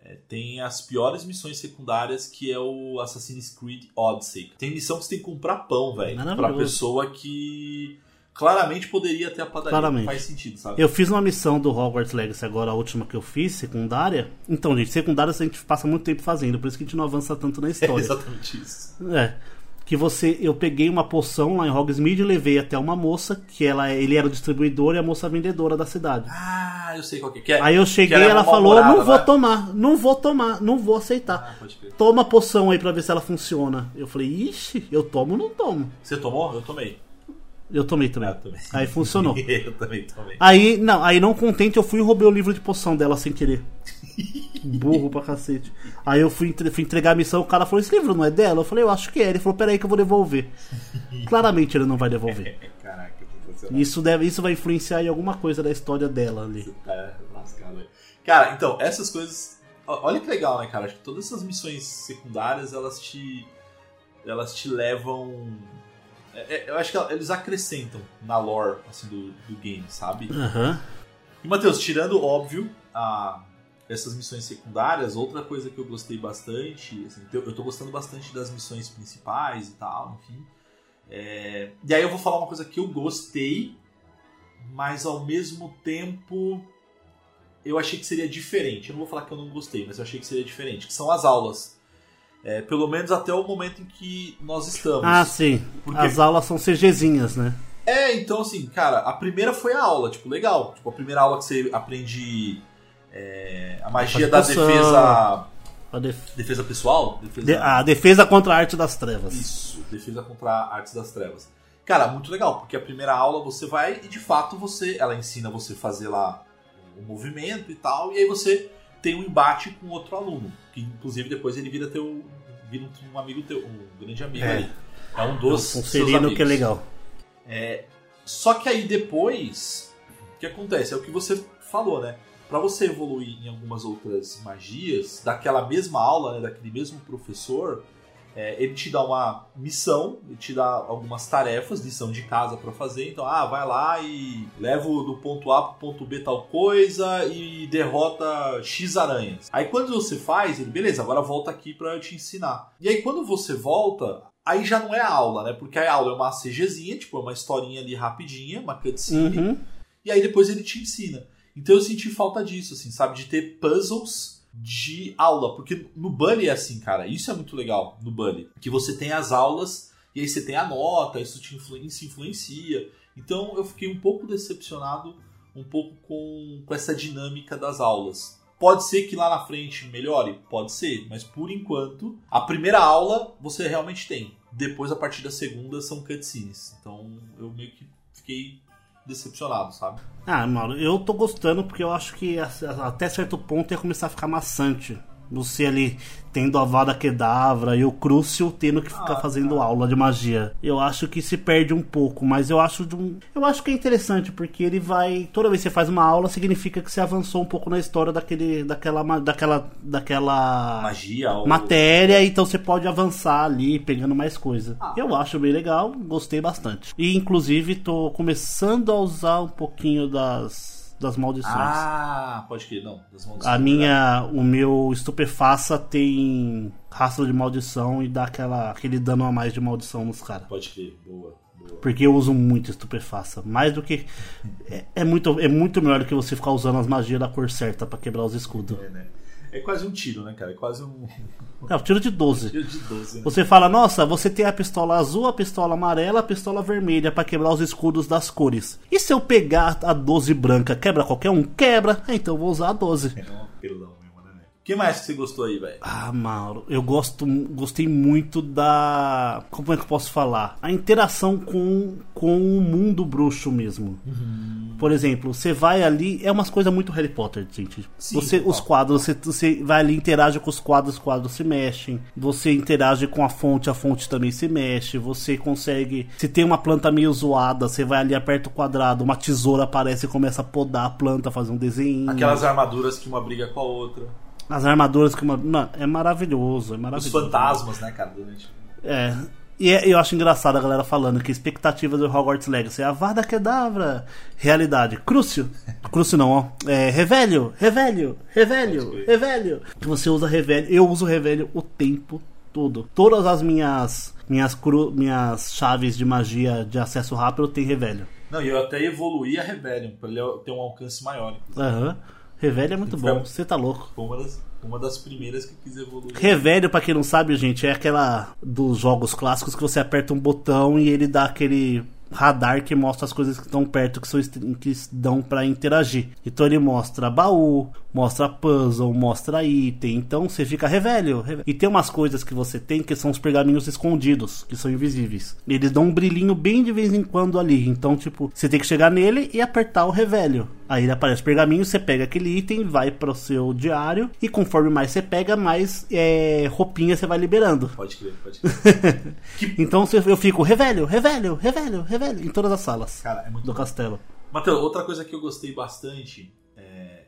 é, tem as piores missões secundárias, que é o Assassin's Creed Odyssey. Tem missão que você tem que comprar pão, velho, pra pessoa que claramente poderia ter a padaria. Claramente. Faz sentido, sabe? Eu fiz uma missão do Hogwarts Legacy agora, a última que eu fiz, secundária. Então, gente, secundárias a gente passa muito tempo fazendo, por isso que a gente não avança tanto na *laughs* É história. exatamente isso. É. Que você, eu peguei uma poção lá em Hogsmeade e levei até uma moça, que ela, ele era o distribuidor e a moça vendedora da cidade. Ah, eu sei qual que é. Que é Aí eu cheguei e é ela falou: Não vou né? tomar, não vou tomar, não vou aceitar. Ah. Toma a poção aí pra ver se ela funciona. Eu falei: Ixi, eu tomo ou não tomo? Você tomou? Eu tomei. Eu tomei também. Ah, eu tomei. Aí funcionou. *laughs* eu também tomei. Aí, não, aí não contente, eu fui e roubei o livro de poção dela sem querer. *laughs* Burro pra cacete. Aí eu fui, entre- fui entregar a missão, o cara falou: Esse livro não é dela? Eu falei: Eu acho que é. Ele falou: Peraí, que eu vou devolver. *laughs* Claramente ele não vai devolver. Caraca. Isso, deve, isso vai influenciar em alguma coisa da história dela ali. Tá lascado aí. Cara, então, essas coisas. Olha que legal, né, cara? Acho que todas essas missões secundárias, elas te. Elas te levam. é- é- eu acho que eles acrescentam na lore assim, do, do game, sabe? Aham. E, Matheus, tirando, óbvio, a, essas missões secundárias, outra coisa que eu gostei bastante, assim, eu, tô gostando bastante das missões principais e tal, enfim. É, e aí eu vou falar uma coisa que eu gostei, mas ao mesmo tempo eu achei que seria diferente. Eu não vou falar que eu não gostei, mas eu achei que seria diferente, que são as aulas. É, pelo menos até o momento em que nós estamos. Ah, sim. Porque- As aulas são CGzinhas, né? É, então assim, cara, a primeira foi a aula, tipo, legal. Tipo, a primeira aula que você aprende é, a magia da defesa. A, def- Defesa pessoal? Defesa... de- a defesa contra a arte das trevas. Isso, defesa contra artes das trevas. Cara, muito legal, porque a primeira aula você vai e de fato você. Ela ensina você a fazer lá o movimento e tal, e aí você tem um embate com outro aluno. Que inclusive depois ele vira teu. vira um, um amigo teu, um grande amigo É. ali. É um dos. Um seus serino que é legal. Só que aí depois, o que acontece? É o que você falou, né? Pra você evoluir em algumas outras magias, daquela mesma aula, né, daquele mesmo professor, é, ele te dá uma missão, ele te dá algumas tarefas, lição de casa pra fazer. Então, ah, vai lá e leva do ponto A pro ponto B tal coisa e derrota X aranhas. Aí quando você faz, ele, beleza, agora volta aqui pra eu te ensinar. E aí quando você volta, aí já não é aula, né? Porque a aula é uma CGzinha, tipo, é uma historinha ali rapidinha, uma cutscene Uhum. e aí depois ele te ensina. Então eu senti falta disso, assim, sabe? De ter puzzles de aula. Porque no Bully é assim, cara. Isso é muito legal no Bully. Que você tem as aulas e aí você tem a nota, isso te influencia, influencia. Então eu fiquei um pouco decepcionado um pouco com, com essa dinâmica das aulas. Pode ser que lá na frente melhore? Pode ser, mas por enquanto, a primeira aula você realmente tem. Depois, a partir da segunda, são cutscenes. Então eu meio que fiquei decepcionado, sabe? Ah, mano, eu tô gostando porque eu acho que até certo ponto ia começar a ficar maçante. Você ali tendo a Vada Kedavra e o Crucial tendo que ficar fazendo aula de magia. Eu acho que se perde um pouco, mas eu acho de um, eu acho que é interessante porque ele vai toda vez que você faz uma aula significa que você avançou um pouco na história daquele daquela daquela daquela Magia ou... matéria, então você pode avançar ali pegando mais coisa. Eu acho bem legal, gostei bastante. E inclusive tô começando a usar um pouquinho das das maldições. Ah, pode crer, não. Das mãos A minha, o meu estupefaça tem rastro de maldição e dá aquela, aquele dano a mais de maldição nos caras. Pode crer, boa, boa. Porque eu uso muito estupefaça. Mais do que. É, é muito, é muito melhor do que você ficar usando as magias da cor certa pra quebrar os escudos. É, né? É quase um tiro, né, cara? É quase um *laughs* É, o tiro de 12. tiro de 12, né? Você fala, nossa, você tem a pistola azul, a pistola amarela, a pistola vermelha pra quebrar os escudos das cores. E se eu pegar a 12 branca, quebra qualquer um? Quebra. Ah, Então eu vou usar a 12. É um apelão mesmo, né? O que mais que você gostou aí, velho? Ah, Mauro, eu gosto, gostei muito da. Como é que eu posso falar? A interação com, com o mundo bruxo mesmo. Por exemplo, você vai ali, é umas coisas muito Harry Potter, gente. Sim, você, os quadros, você, você vai ali, interage com os quadros, os quadros se mexem. Você interage com a fonte, a fonte também se mexe. Você consegue. Se tem uma planta meio zoada, você vai ali, aperta o quadrado, uma tesoura aparece e começa a podar a planta, fazer um desenho. Aquelas armaduras que uma briga com a outra. As armaduras que uma. Mano, é maravilhoso, é Os maravilhoso. fantasmas, né, cara? Durante... É. E é- eu acho engraçado a galera falando que expectativa do Hogwarts Legacy é a Vada Kedavra. Realidade. Crucio. Crucio não, ó. É, revelio, revelio, revelio, revelio. Que você usa revelio. Eu uso revelio o tempo todo. Todas as minhas minhas, cru, minhas chaves de magia de acesso rápido tenho revelio. Não, e eu até evoluí a Rebellion pra ele ter um alcance maior. Aham. Revelio é muito bom. Você tá louco. Uma das, uma das primeiras que quis evoluir. Revelio, pra quem não sabe, gente, é aquela dos jogos clássicos que você aperta um botão e ele dá aquele radar que mostra as coisas que estão perto que, são, que dão pra interagir. Então ele mostra baú, mostra puzzle, mostra item. Então você fica revelio. revelio. E tem umas coisas que você tem que são os pergaminhos escondidos, que são invisíveis. Eles dão um brilhinho bem de vez em quando ali. Então, tipo, você tem que chegar nele e apertar o revelio. Aí ele aparece o pergaminho, você pega aquele item, vai pro seu diário e conforme mais você pega, mais é, roupinha você vai liberando. Pode crer, pode *laughs* crer. Então eu fico revelio, revelio, revelio, revelio em todas as salas Cara, é muito do bom. castelo. Matheus, outra coisa que eu gostei bastante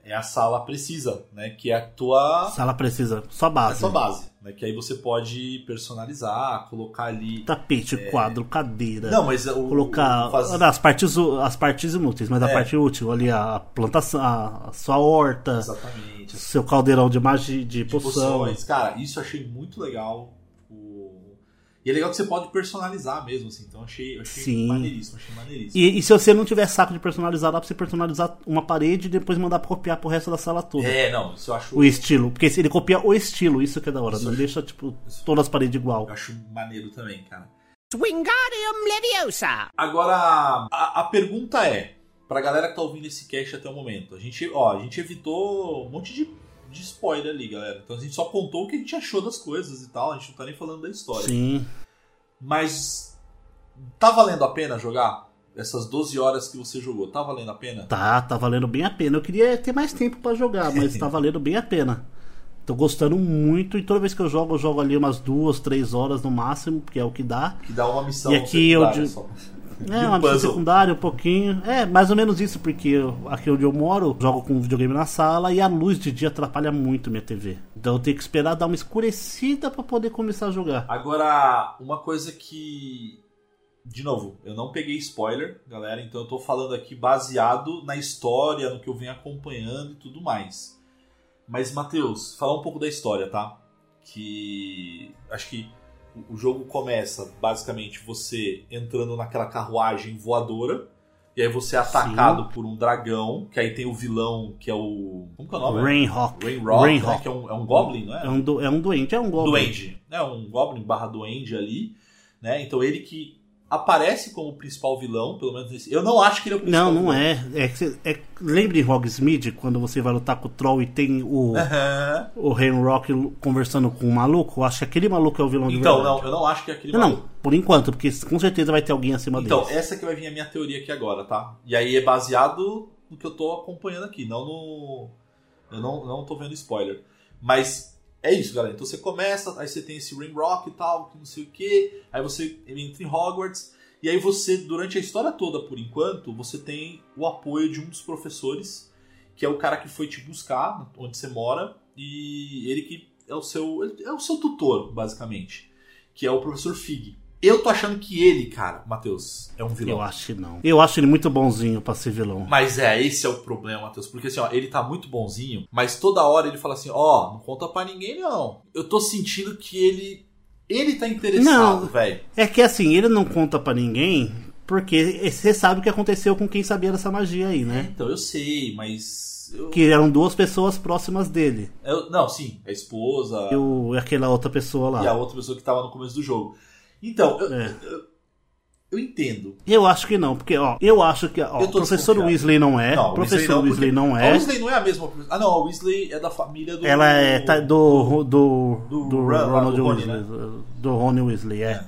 é, é a sala precisa, né? Que é a tua, Sala precisa, só é a base. sua base. Né, que aí você pode personalizar, colocar ali. Tapete, quadro, cadeira. Não, mas o. Colocar o faz- as, partes, as partes inúteis, mas a É. parte útil ali, a plantação, a, a sua horta, Exatamente. seu caldeirão de magia, de, de poção. poções. Cara, isso eu achei muito legal. E é legal que você pode personalizar mesmo, assim. Então achei, eu achei Sim. maneiríssimo, achei maneiríssimo. E, e se você não tiver saco de personalizar, dá pra você personalizar uma parede e depois mandar pra copiar pro resto da sala toda. É, não, isso eu acho, O estilo. Porque se ele copia o estilo, isso que é da hora. Isso não eu- deixa, tipo, todas as paredes igual. eu acho maneiro também, cara. Wingardium Leviosa! Agora, a, a pergunta é, pra galera que tá ouvindo esse cast até o momento, a gente, ó, a gente evitou um monte de, de spoiler ali, galera. Então a gente só contou o que a gente achou das coisas e tal, a gente não tá nem falando da história. Sim. Mas tá valendo a pena jogar? Essas 12 horas que você jogou, tá valendo a pena? Tá, tá valendo bem a pena. Eu queria ter mais tempo pra jogar, mas *laughs* tá valendo bem a pena. Tô gostando muito e toda vez que eu jogo, eu jogo ali umas duas, três horas no máximo, que é o que dá. Que dá uma missão E aqui eu só. É, um uma missão secundária, um pouquinho. É, mais ou menos isso, porque eu- aqui onde eu moro, jogo com um videogame na sala e a luz de dia atrapalha muito minha TV. Então eu tenho que esperar dar uma escurecida pra poder começar a jogar. Agora, uma coisa que. De novo, eu não peguei spoiler, galera, então eu tô falando aqui baseado na história, no que eu venho acompanhando e tudo mais. Mas, Matheus, falar um pouco da história, tá? Que. Acho que o- jogo começa basicamente você entrando naquela carruagem voadora. E aí você é atacado por um dragão, que aí tem o vilão, que é o. Como que é o nome? Rainhawk. Rainrock, Rainhawk. né? que é um, é um Goblin, não é? É um, du- é um doente, é um goblin. Duende, né? Um Goblin barra Duende ali, né? Então ele que aparece como principal vilão, pelo menos nesse. Eu não acho que ele é o principal Não, não vilão. é. é, é Lembre em Hogsmeade, quando você vai lutar com o Troll e tem o, Aham. o Rainrock conversando com o maluco? Eu acho que aquele maluco é o vilão Então, não, eu não acho que é aquele Não, não, maluco. por enquanto, porque com certeza vai ter alguém acima Então, deles. essa que vai vir a minha teoria aqui agora, tá? E aí é baseado no que eu tô acompanhando aqui, não no. Eu não, não tô vendo spoiler. Mas é isso, galera. Então você começa, aí você tem esse Ring Rock e tal, que não sei o que, aí você entra em Hogwarts, e aí você, durante a história toda, por enquanto, você tem o apoio de um dos professores, que é o cara que foi te buscar, onde você mora, e ele que é o seu, é o seu tutor, basicamente, que é o professor Fig. Eu tô achando que ele, cara, Matheus, é um vilão. Eu acho que não. Eu acho ele muito bonzinho pra ser vilão. Mas é, esse é o problema, Matheus. Porque assim, ó, ele tá muito bonzinho, mas toda hora ele fala assim: ó, não conta pra ninguém, não. Eu tô sentindo que ele. Ele tá interessado, velho. É que assim, ele não conta pra ninguém, porque você sabe o que aconteceu com quem sabia dessa magia aí, né? Então, eu sei, mas. Eu, Que eram duas pessoas próximas dele. eu- não, sim, a esposa E, o, e aquela outra pessoa lá. e a outra pessoa que tava no começo do jogo. Então, eu, É. eu, eu entendo. Eu acho que não, porque, ó, eu acho que, ó, o professor. Weasley não é, não, professor Weasley não A é. Weasley não é a mesma. Ah, não, a Weasley é da família do. Ela é tá, do, do, Do do, lá, Ronald do Rony, Weasley. Do Rony Weasley, é. É.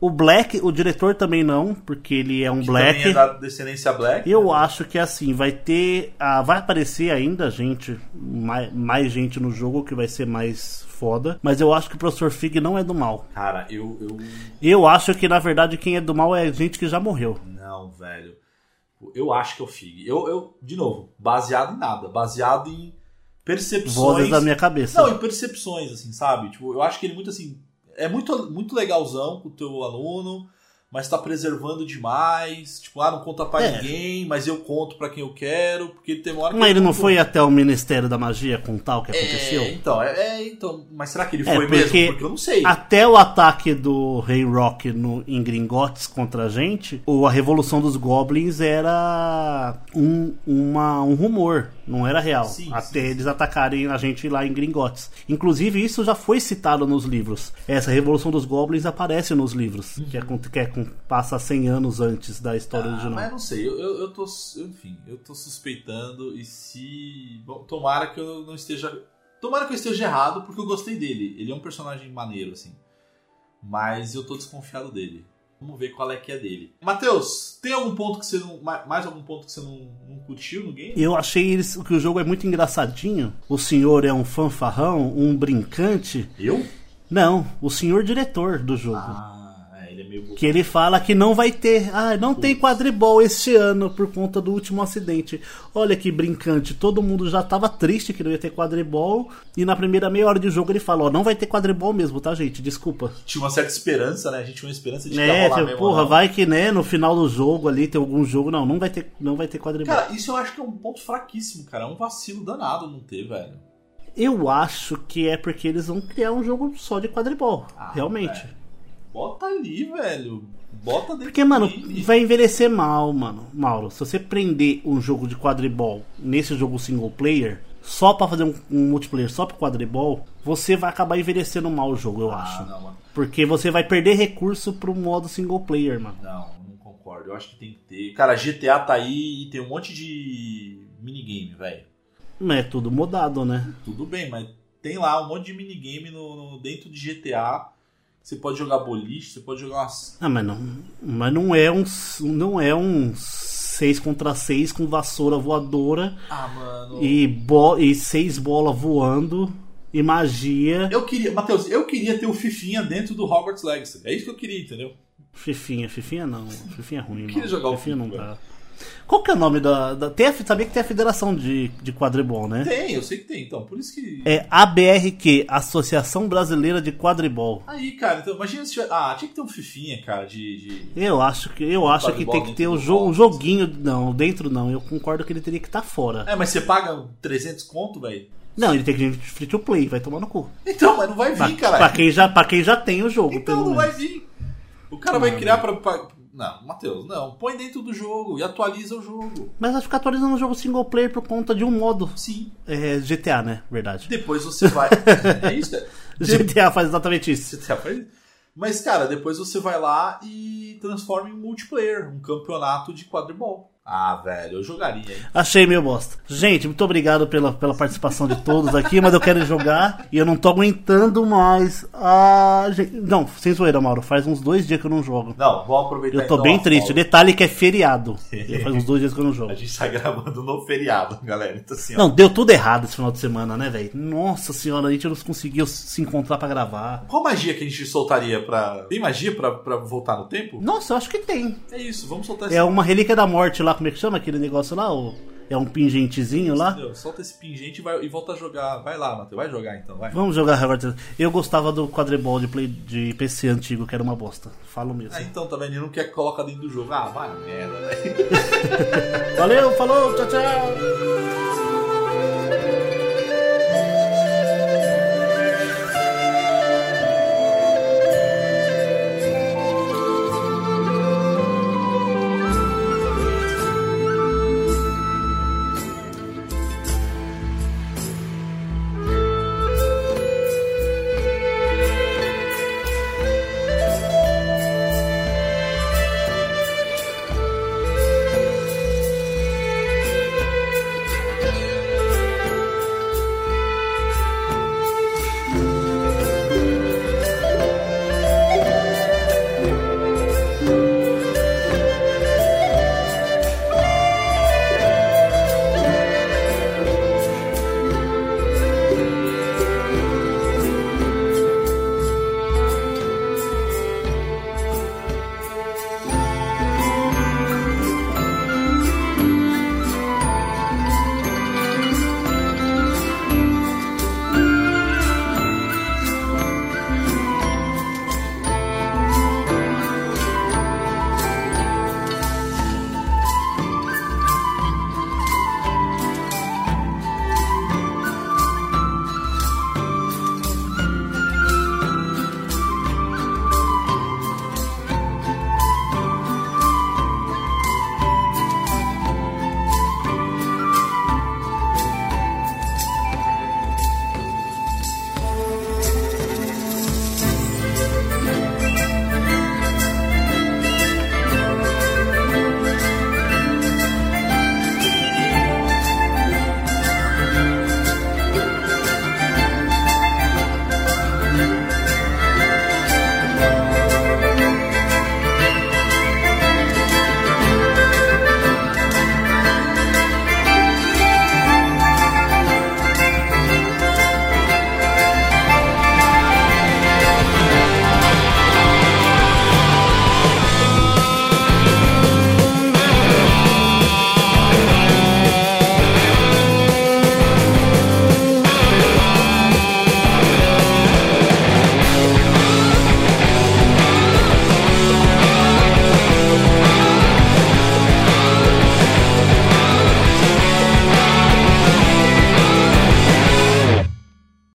O Black, o diretor também não, porque ele é um que Black. também é da descendência Black. Eu acho que assim, vai ter. ah, vai aparecer ainda gente, mais, mais gente no jogo que vai ser mais foda. Mas eu acho que o Professor Fig não é do mal. Cara, eu, eu. Eu acho que na verdade quem é do mal é gente que já morreu. Não, velho. Eu acho que é o Fig. Eu, eu, de novo, baseado em nada. Baseado em percepções. Vozes da minha cabeça. Não, em percepções, assim, sabe? Tipo, eu acho que ele muito assim. É muito, muito legalzão com o teu aluno, mas tá preservando demais. Tipo, ah, não conta pra É. ninguém, mas eu conto pra quem eu quero, porque tem uma hora que. Mas ele não foi até o Ministério da Magia contar o que É, aconteceu? então, é, é, então. Mas será que ele É, foi porque mesmo? Porque eu não sei. Até o ataque do Rei Rock no, em Gringotts contra a gente, ou a Revolução dos Goblins era um, uma- um rumor, não era real. Sim, até sim, eles atacarem a gente lá em Gringotts. Inclusive, isso já foi citado nos livros. Essa Revolução dos Goblins aparece nos livros, que, é, que é passa 100 anos antes da história Ah, original. mas não sei, eu, eu, eu tô. Enfim, eu tô suspeitando e se. Bom, tomara que eu não esteja. Tomara que eu esteja errado, porque eu gostei dele. Ele é um personagem maneiro, assim. Mas eu tô desconfiado dele. Vamos ver qual é que é dele. Matheus, tem algum ponto que você não. ma- Mais algum ponto que você não, não curtiu no game? Eu achei eles, que o jogo é muito engraçadinho. O senhor é um fanfarrão, um brincante. Eu? Não, o senhor diretor do jogo. Ah, meio. Que ele fala que não vai ter. Ah, não tem quadribol este ano por conta do último acidente. Olha que brincante. Todo mundo já tava triste que não ia ter quadribol. E na primeira meia hora de jogo ele fala: Ó, não vai ter quadribol mesmo, tá, gente? Desculpa. Tinha uma certa esperança, né? A gente tinha uma esperança de que ia É, tipo, mesmo. porra, não. vai que né, no final do jogo ali tem algum jogo. Não, não vai ter, não vai ter quadribol. Cara, isso eu acho que é um ponto fraquíssimo, cara. É um vacilo danado não ter, velho. Eu acho que é porque eles vão criar um jogo só de quadribol. Ah, realmente. velho. Bota ali, velho. Bota dentro Porque, mano, game. vai envelhecer mal, mano. Mauro, se você prender um jogo de quadribol nesse jogo single player, só pra fazer um, um multiplayer só pro quadribol, você vai acabar envelhecendo mal o jogo, eu Ah, acho. não, mano. Porque você vai perder recurso pro modo single player, mano. Não, não concordo. Eu acho que tem que ter. Cara, GTA tá aí e tem um monte de minigame, velho. Não é tudo modado, né? Tudo bem, mas tem lá um monte de minigame no, no- dentro de GTA. Você pode jogar boliche, você pode jogar umas. Ah, mas não, mas não é um não é um 6 contra 6 com vassoura voadora Ah, mano. e, bo e seis bolas voando e magia. Eu queria, Matheus, eu queria ter o Fifinha dentro do Hogwarts Legacy. É isso que eu queria, entendeu? Fifinha, Fifinha não. Fifinha é ruim, queria mano. jogar o Fifinha não dá. Qual que é o nome da. da tem a, sabia que tem a federação de, de quadribol, né? Tem, eu sei que tem, então. Por isso que. É ABRQ, Associação Brasileira de Quadribol. Aí, cara, então imagina se. Ah, tinha que ter um Fifinha, cara, de. de- Eu acho que eu acho que tem que ter do jogo, um joguinho. Não, dentro não. Eu concordo que ele teria que estar fora. É, mas você paga 300 conto, velho? Não, ele tem que ir free to play, vai tomar no cu. Então, mas não vai vir, caralho. pra quem já, pra quem já tem o jogo, Então não vai menos. vir. O cara vai criar pra, pra- Não, Matheus, não. Põe dentro do jogo e atualiza o jogo. Mas vai ficar atualizando o jogo single player por conta de um modo. Sim. É, GTA, né? Verdade. Depois você vai. *laughs* é isso, *laughs* cara. GTA faz exatamente isso. Você faz- Mas, cara, depois você vai lá e transforma em multiplayer, um campeonato de quadribol. Ah, velho, eu jogaria, hein? Achei meio bosta. Gente, muito obrigado pela, pela participação de todos aqui, mas eu quero jogar e eu não tô aguentando mais. Ah, gente... Não, sem zoeira, Mauro. Faz uns dois dias que eu não jogo. Não, vamos aproveitar Eu tô então bem triste. folga. Detalhe que é feriado. Faz uns dois dias que eu não jogo. A gente tá gravando no feriado, galera. Então assim, ó. Não, deu tudo errado esse final de semana, né, velho? Nossa senhora, a gente não conseguiu se encontrar pra gravar. Qual magia que a gente soltaria pra. Tem magia pra, pra voltar no tempo? Nossa, eu acho que tem. É isso, vamos soltar É uma relíquia da morte lá, como é que chama aquele negócio lá? O... É um pingentezinho lá. Entendeu? Solta esse pingente e, vai, e volta a jogar. Vai lá, Matheus. Vai jogar então, vai. Vamos jogar Hogwarts. Eu gostava do quadribol de, play, de PC antigo, que era uma bosta. Falo mesmo. Ah, então, tá vendo? Ele não quer que coloca dentro do jogo. Ah, vai merda, velho. *laughs* Valeu, falou, tchau, tchau.